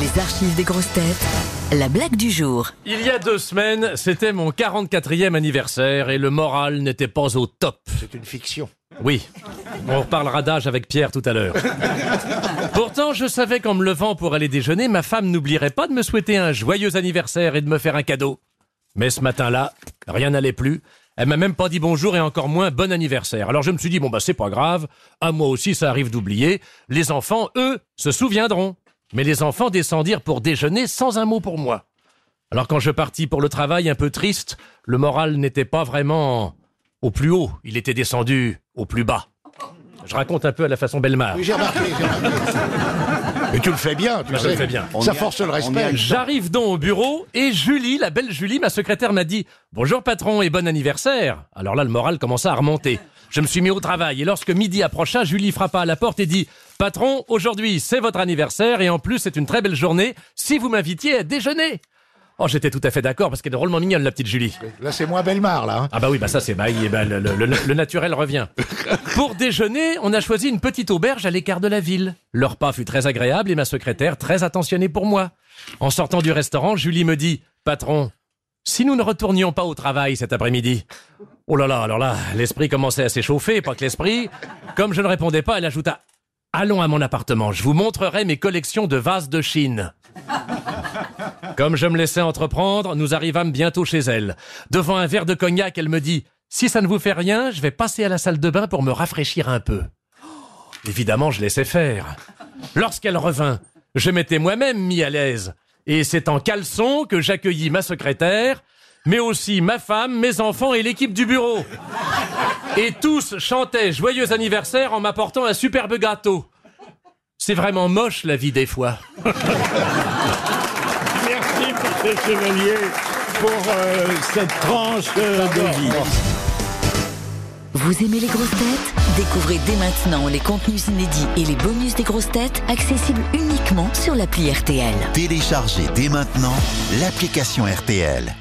Les archives des grosses têtes. La blague du jour. Il y a deux semaines, c'était mon 44e anniversaire et le moral n'était pas au top. C'est une fiction. Oui, on reparlera d'âge avec Pierre tout à l'heure. Pourtant, je savais qu'en me levant pour aller déjeuner, ma femme n'oublierait pas de me souhaiter un joyeux anniversaire et de me faire un cadeau. Mais ce matin-là, rien n'allait plus. Elle m'a même pas dit bonjour et encore moins bon anniversaire. Alors je me suis dit, bon bah c'est pas grave, à moi aussi ça arrive d'oublier. Les enfants, eux, se souviendront. Mais les enfants descendirent pour déjeuner sans un mot pour moi. Alors quand je partis pour le travail un peu triste, le moral n'était pas vraiment au plus haut, il était descendu au plus bas. Je raconte un peu à la façon Belmar. Oui, j'ai remarqué, j'ai remarqué. Mais tu le fais bien, tu Bah, le fais bien. Ça force le respect. J'arrive donc au bureau et Julie, la belle Julie, ma secrétaire, m'a dit Bonjour patron et bon anniversaire. Alors là, le moral commença à remonter. Je me suis mis au travail et lorsque midi approcha, Julie frappa à la porte et dit Patron, aujourd'hui c'est votre anniversaire et en plus c'est une très belle journée si vous m'invitiez à déjeuner. Oh, j'étais tout à fait d'accord parce qu'elle est drôlement mignonne, la petite Julie. Là, c'est moins Belmar, là. hein. Ah bah oui, bah ça c'est bah, bah, le, le- le- le naturel revient. Pour déjeuner, on a choisi une petite auberge à l'écart de la ville. Le repas fut très agréable et ma secrétaire très attentionnée pour moi. En sortant du restaurant, Julie me dit "Patron, si nous ne retournions pas au travail cet après-midi." Oh là là, alors là, l'esprit commençait à s'échauffer, pas que l'esprit. Comme je ne répondais pas, elle ajouta "Allons à mon appartement, je vous montrerai mes collections de vases de Chine." Comme je me laissais entreprendre, nous arrivâmes bientôt chez elle. Devant un verre de cognac, elle me dit Si ça ne vous fait rien, je vais passer à la salle de bain pour me rafraîchir un peu. Évidemment, je laissais faire. Lorsqu'elle revint, je m'étais moi-même mis à l'aise. Et c'est en caleçon que j'accueillis ma secrétaire, mais aussi ma femme, mes enfants et l'équipe du bureau. Et tous chantaient joyeux anniversaire en m'apportant un superbe gâteau. C'est vraiment moche la vie des fois. Merci pour ces chevaliers, pour euh, cette tranche euh, de vie. Vous aimez les grosses têtes? Découvrez dès maintenant les contenus inédits et les bonus des grosses têtes accessibles uniquement sur l'appli RTL. Téléchargez dès maintenant l'application RTL.